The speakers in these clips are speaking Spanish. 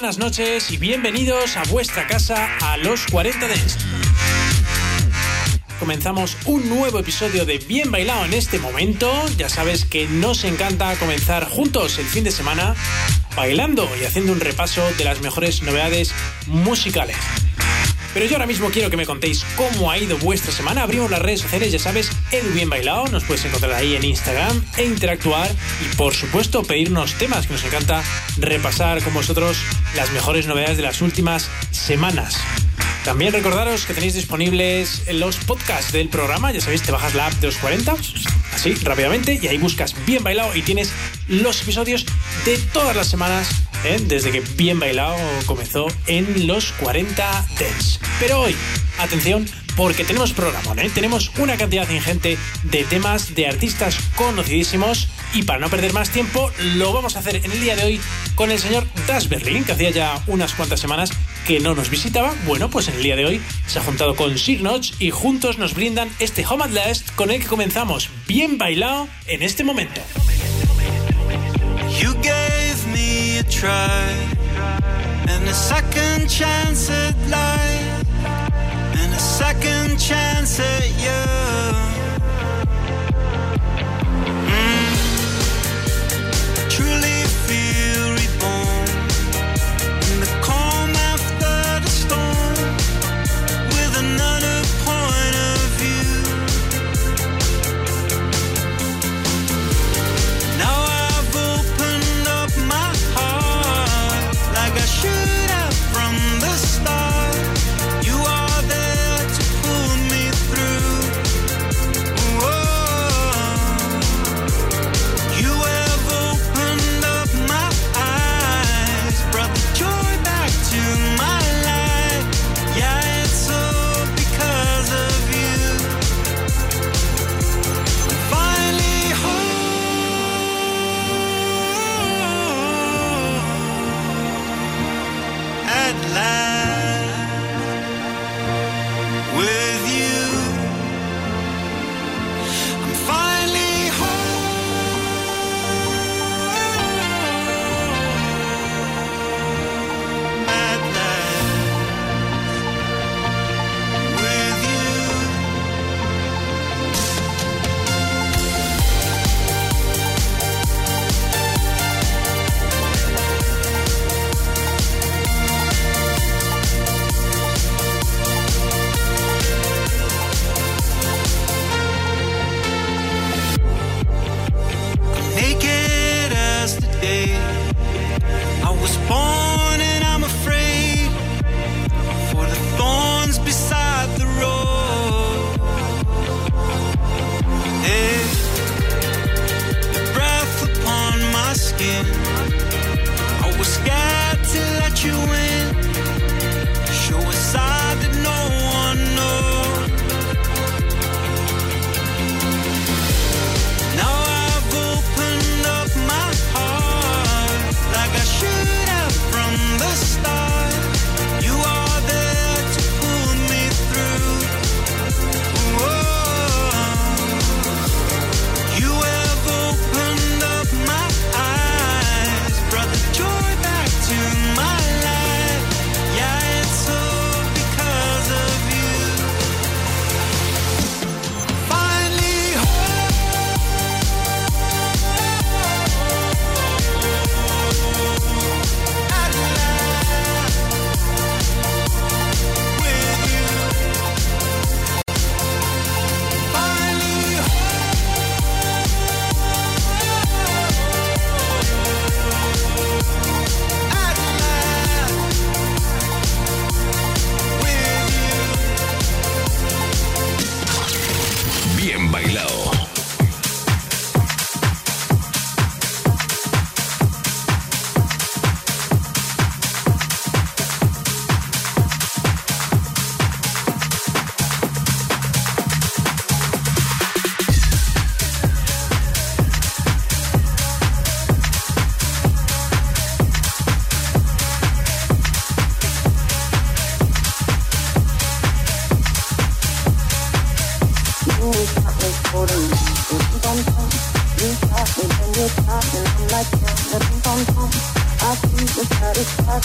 Buenas noches y bienvenidos a vuestra casa a los 40 Dents. Comenzamos un nuevo episodio de Bien Bailado en este momento. Ya sabes que nos encanta comenzar juntos el fin de semana bailando y haciendo un repaso de las mejores novedades musicales. Pero yo ahora mismo quiero que me contéis cómo ha ido vuestra semana. Abrimos las redes sociales, ya sabes, Edu Bien Bailado. Nos puedes encontrar ahí en Instagram e interactuar. Y por supuesto, pedirnos temas que nos encanta repasar con vosotros las mejores novedades de las últimas semanas. También recordaros que tenéis disponibles los podcasts del programa. Ya sabéis, te bajas la app de los 40, así rápidamente, y ahí buscas Bien Bailado y tienes los episodios de todas las semanas, ¿eh? desde que Bien Bailado comenzó en los 40 Dents. Pero hoy, atención, porque tenemos programa, ¿eh? tenemos una cantidad ingente de temas de artistas conocidísimos y para no perder más tiempo lo vamos a hacer en el día de hoy con el señor Das Berlin, que hacía ya unas cuantas semanas que no nos visitaba. Bueno, pues en el día de hoy se ha juntado con Sir Notch y juntos nos brindan este Home at Last con el que comenzamos bien bailado en este momento. Gave me a try and a second chance at life and a second chance at you.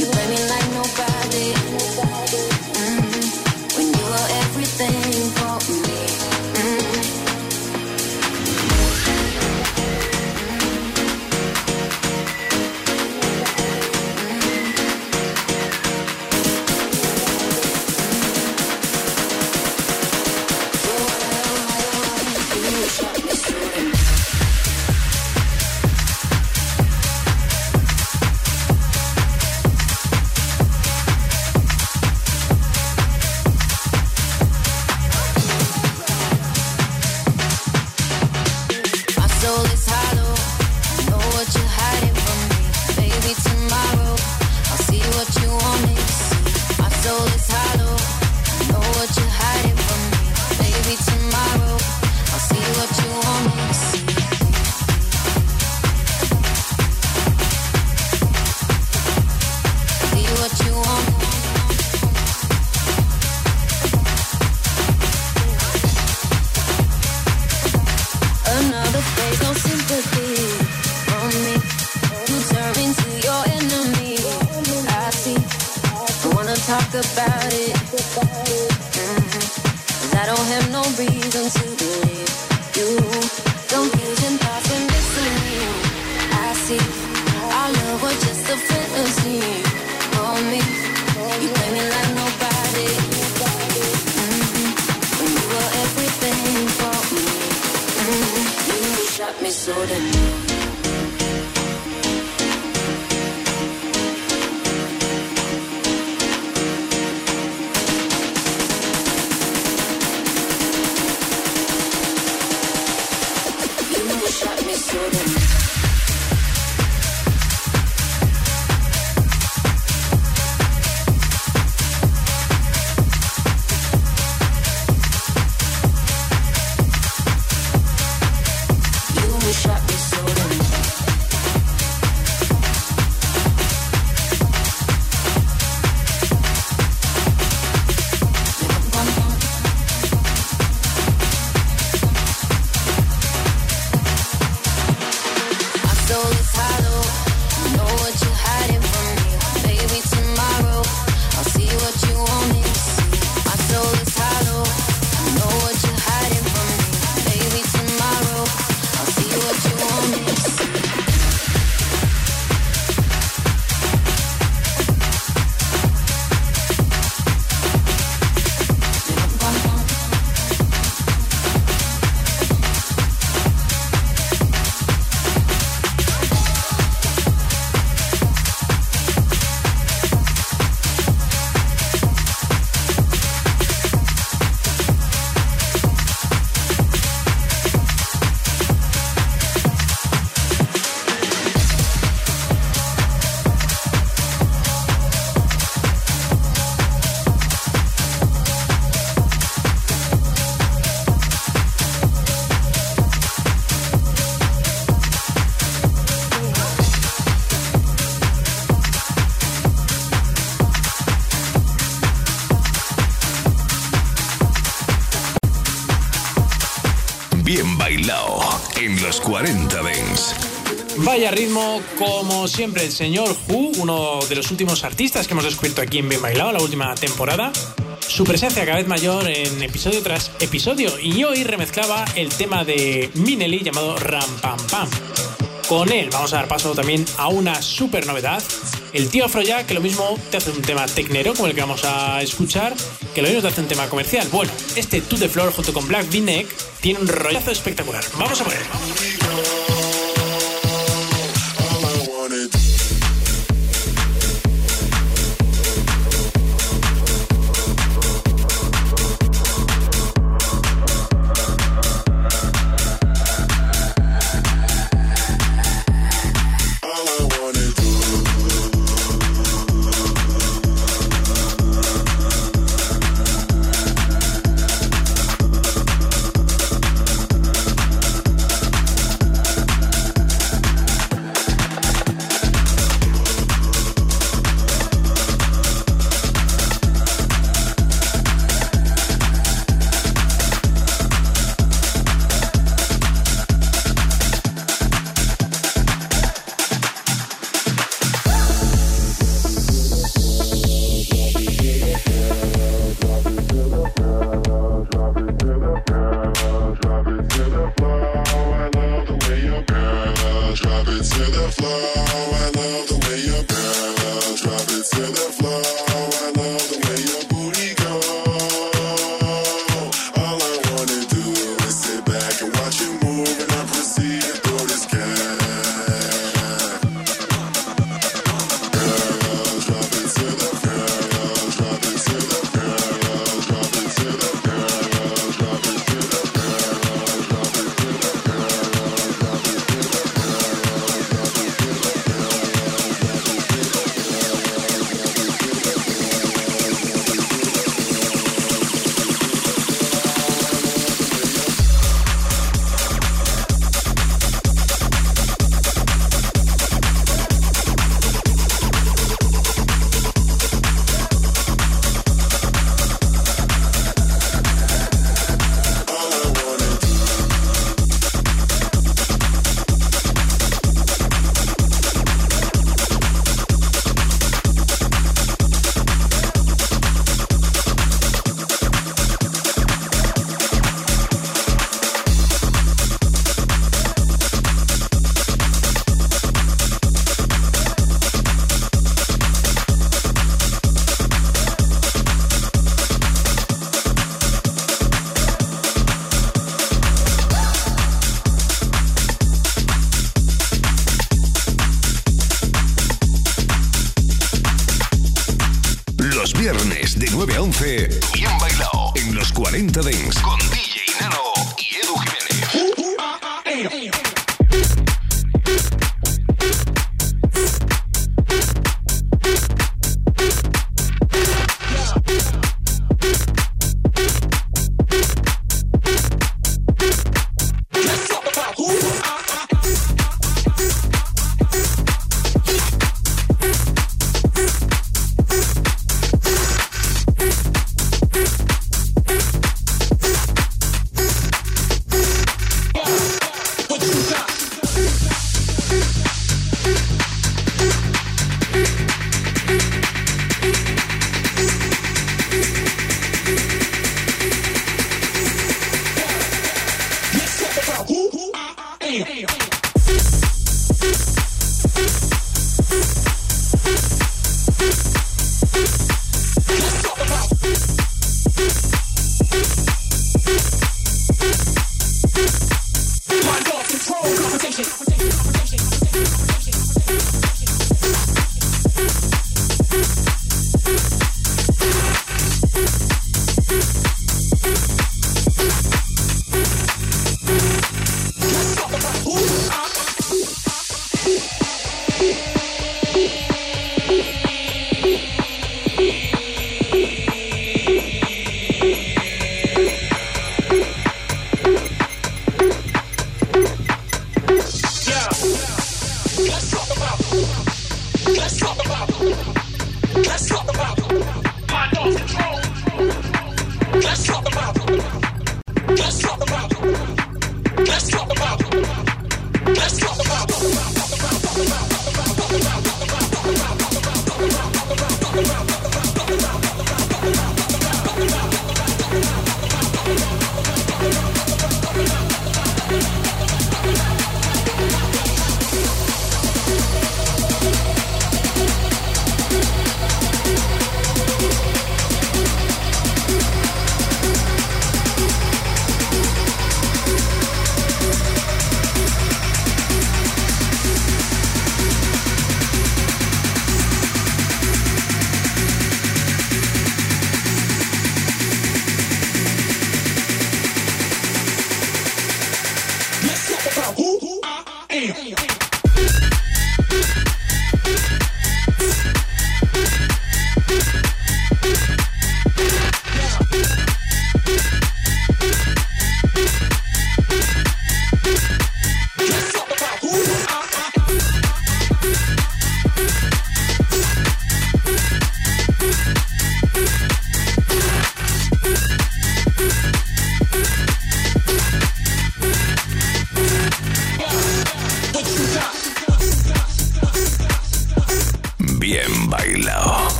you play me like nobody. 40 como siempre, el señor Hu, uno de los últimos artistas que hemos descubierto aquí en Bien Bailado, la última temporada. Su presencia cada vez mayor en episodio tras episodio y hoy remezclaba el tema de Minelli llamado Ram Pam Pam. Con él vamos a dar paso también a una super novedad. El tío Afrojack, que lo mismo te hace un tema tecnero, como el que vamos a escuchar, que lo mismo te hace un tema comercial. Bueno, este To The Floor junto con Black V-Neck tiene un rollazo espectacular. Vamos a por Los viernes de 9 a 11, bien bailado en los 40 Dents con DJ Nano.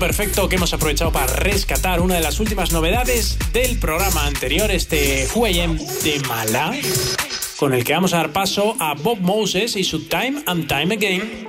Perfecto que hemos aprovechado para rescatar una de las últimas novedades del programa anterior, este Hueyem de Mala, con el que vamos a dar paso a Bob Moses y su Time and Time Again.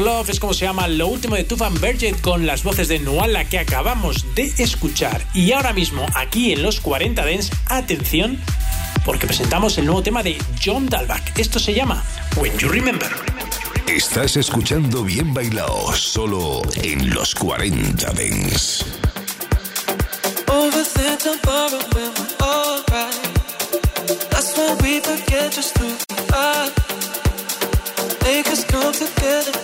Love es como se llama lo último de Tufan Berget con las voces de Nuala que acabamos de escuchar. Y ahora mismo, aquí en los 40 Dens, atención, porque presentamos el nuevo tema de John Dalbach. Esto se llama When You Remember. Estás escuchando Bien Bailado solo en los 40 Dens. Make us come together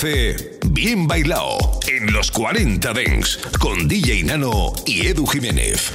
14, Bien Bailao, en los 40 Dens, con DJ Nano y Edu Jiménez.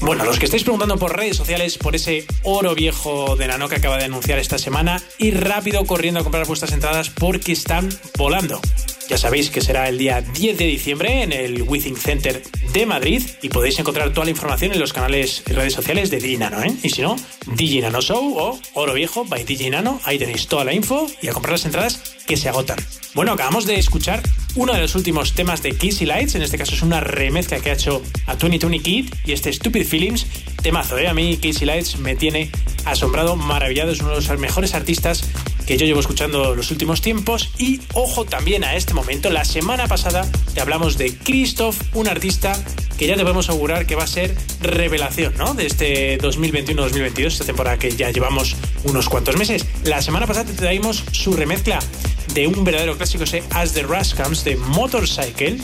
Bueno, los que estáis preguntando por redes sociales por ese oro viejo de Nano que acaba de anunciar esta semana, y rápido corriendo a comprar vuestras entradas porque están volando. Ya sabéis que será el día 10 de diciembre en el Withing Center de Madrid y podéis encontrar toda la información en los canales y redes sociales de DJ Nano, ¿eh? Y si no, DJ Nano Show o Oro Viejo by DJ Nano, ahí tenéis toda la info y a comprar las entradas que se agotan. Bueno, acabamos de escuchar uno de los últimos temas de Kissy Lights, en este caso es una remezcla que ha hecho a 2020 Kid y este Stupid Feelings, temazo, ¿eh? A mí Kissy Lights me tiene asombrado, maravillado, es uno de los mejores artistas que yo llevo escuchando los últimos tiempos. Y ojo también a este momento, la semana pasada te hablamos de Christoph, un artista que ya te podemos augurar que va a ser revelación ¿no? de este 2021-2022, esta temporada que ya llevamos unos cuantos meses. La semana pasada te traímos su remezcla de un verdadero clásico, ese As the Rush Comes de Motorcycle.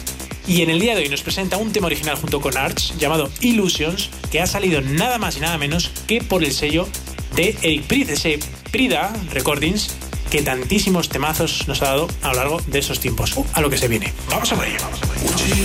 Y en el día de hoy nos presenta un tema original junto con Arch llamado Illusions, que ha salido nada más y nada menos que por el sello de Eric Pryd, ese Prida Recordings que tantísimos temazos nos ha dado a lo largo de esos tiempos. Uh, a lo que se viene. Vamos a por ello. Vamos a por ello.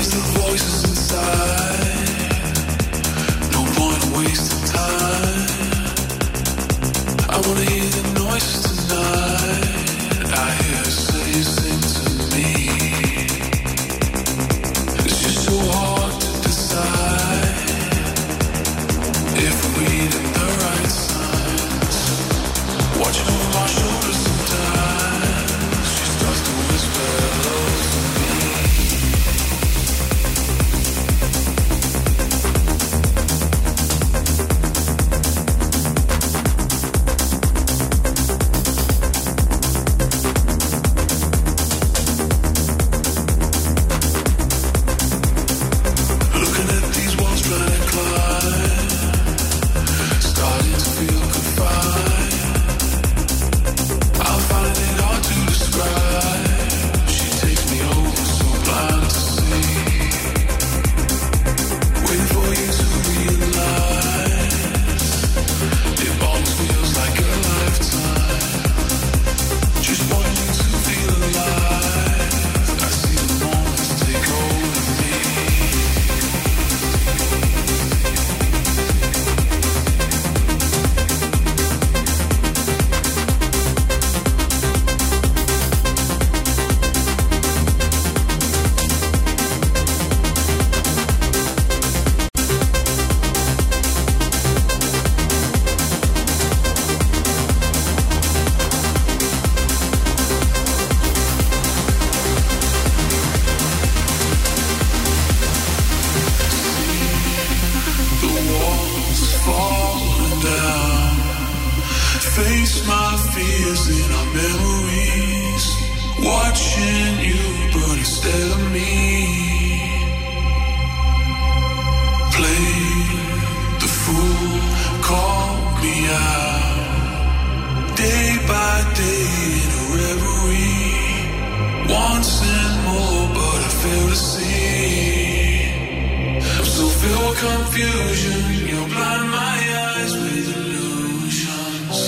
confusion, you blind my eyes with illusions.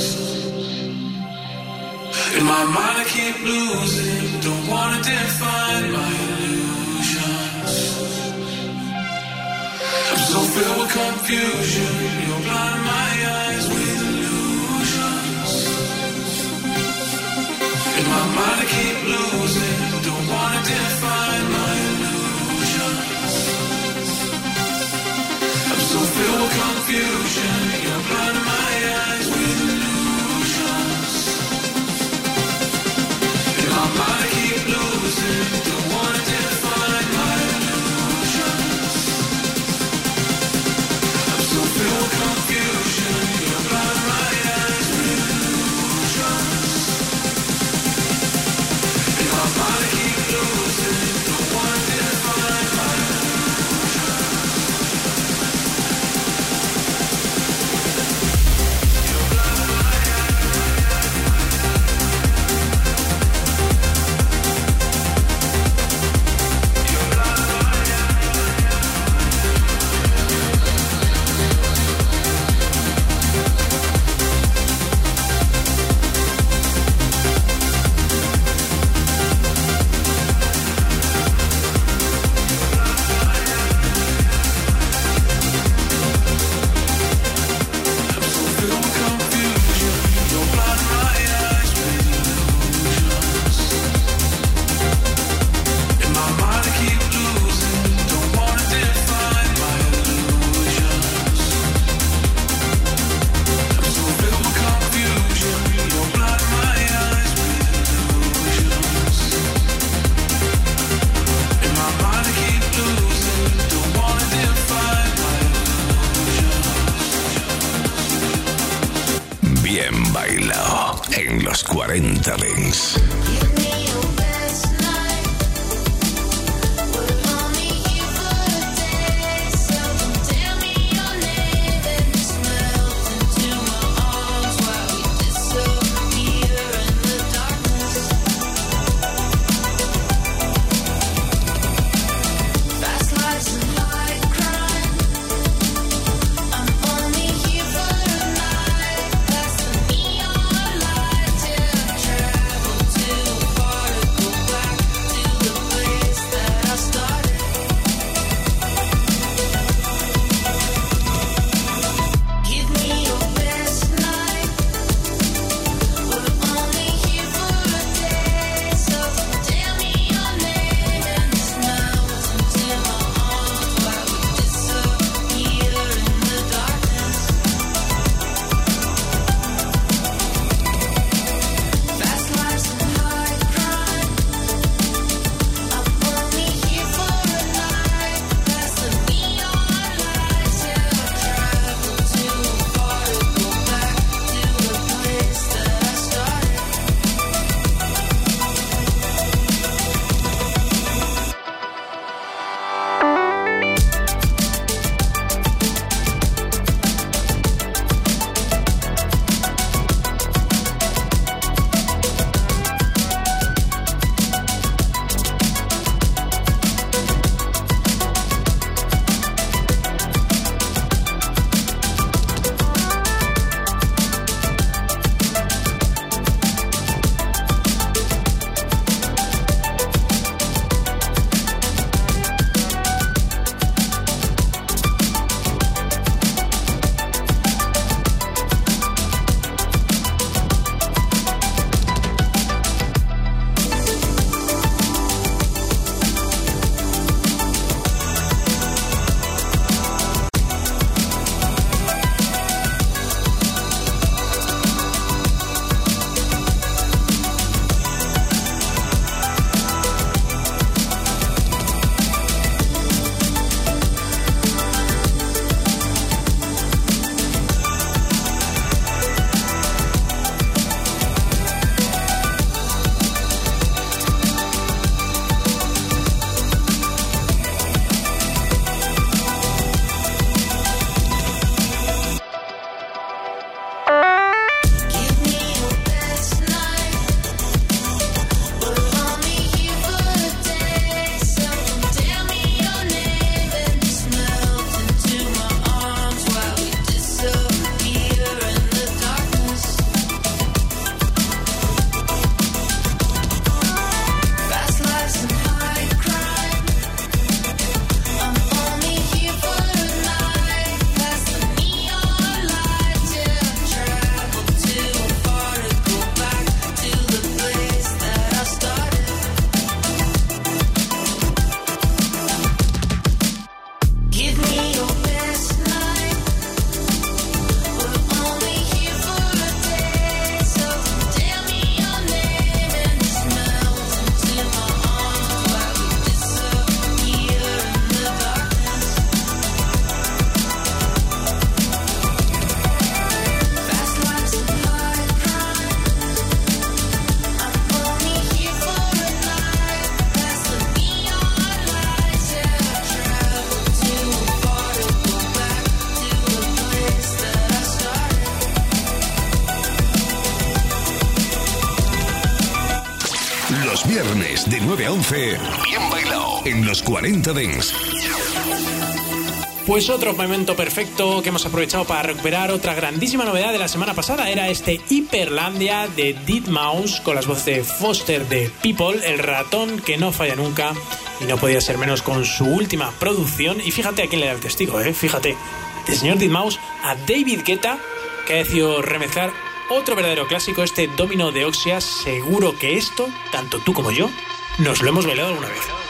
In my mind, I keep losing. Don't wanna define my illusions. I'm so filled with confusion, you blind my eyes with illusions. In my mind, I keep losing. confusion, your blood. 40 Dents. Pues otro momento perfecto que hemos aprovechado para recuperar otra grandísima novedad de la semana pasada era este Hiperlandia de Dead Mouse con las voces de Foster de People, el ratón que no falla nunca y no podía ser menos con su última producción. Y fíjate a quién le da el testigo, ¿eh? fíjate, del señor Dead Mouse a David Guetta que ha decidido remezclar otro verdadero clásico, este Domino de Oxias. Seguro que esto, tanto tú como yo, nos lo hemos bailado alguna vez.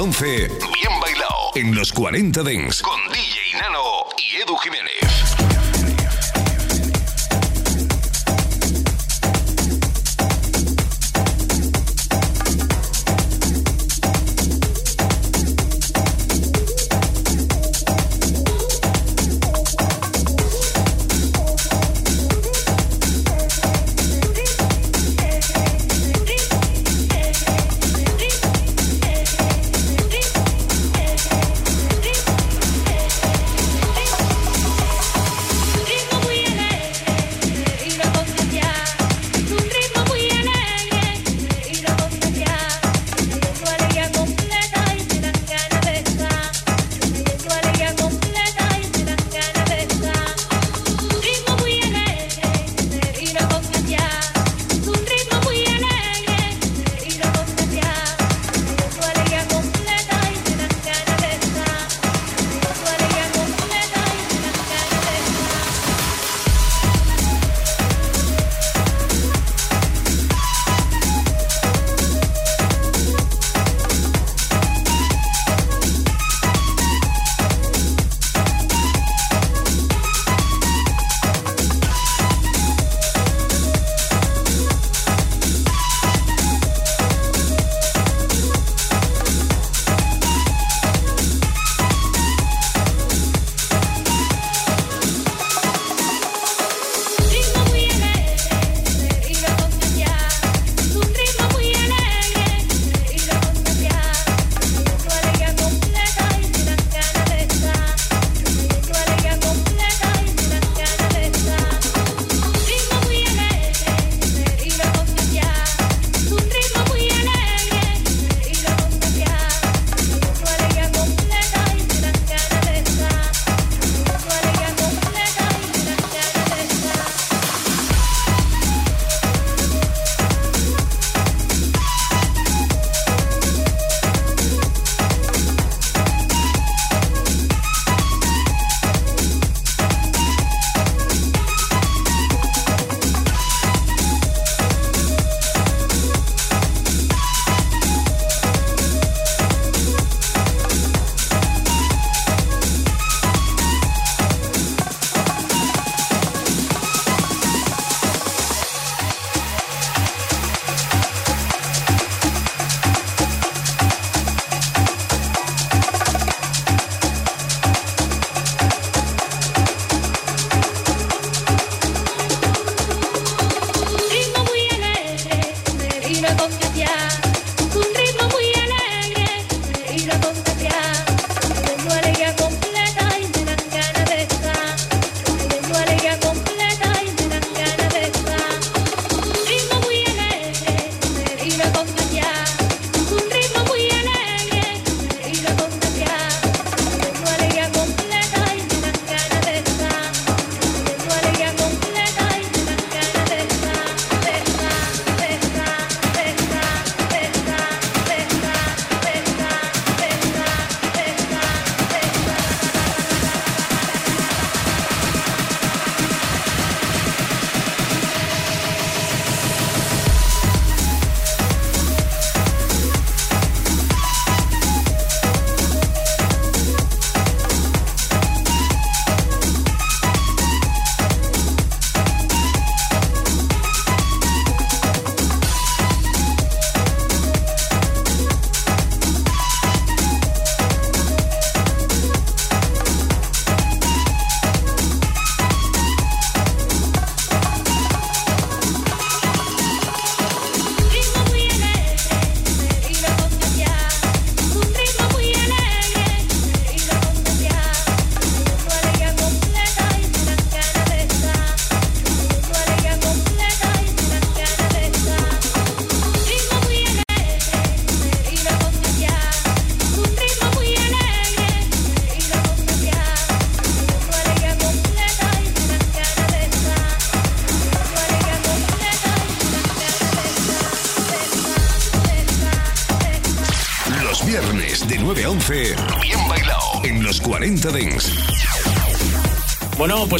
11, bien bailado en los 40 Dents con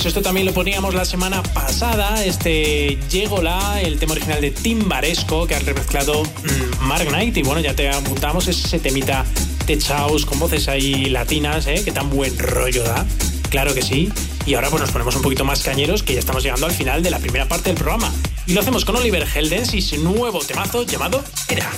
esto también lo poníamos la semana pasada, este Llegola, el tema original de Timbaresco que ha remezclado mm, Mark Knight y bueno, ya te apuntamos ese temita de Chaos con voces ahí latinas, ¿eh? que tan buen rollo da. Claro que sí. Y ahora pues nos ponemos un poquito más cañeros que ya estamos llegando al final de la primera parte del programa. Y lo hacemos con Oliver Heldens y su nuevo temazo llamado Era.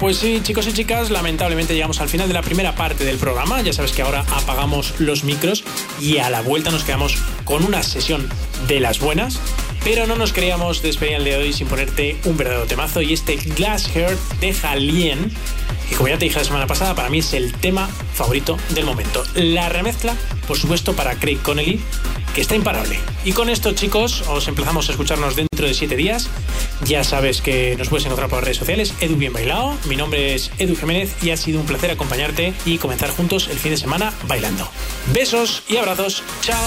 Pues sí, chicos y chicas, lamentablemente llegamos al final de la primera parte del programa. Ya sabes que ahora apagamos los micros y a la vuelta nos quedamos con una sesión de las buenas. Pero no nos queríamos despedir el día de hoy sin ponerte un verdadero temazo y este Glass Heart de Jalien, que como ya te dije la semana pasada, para mí es el tema favorito del momento. La remezcla, por supuesto, para Craig Connelly, que está imparable. Y con esto, chicos, os empezamos a escucharnos dentro de siete días. Ya sabes que nos puedes encontrar por redes sociales, Edu Bien Bailado. Mi nombre es Edu Jiménez y ha sido un placer acompañarte y comenzar juntos el fin de semana bailando. Besos y abrazos. Chao.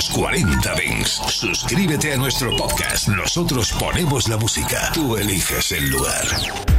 Los 40 Dents. Suscríbete a nuestro podcast. Nosotros ponemos la música. Tú eliges el lugar.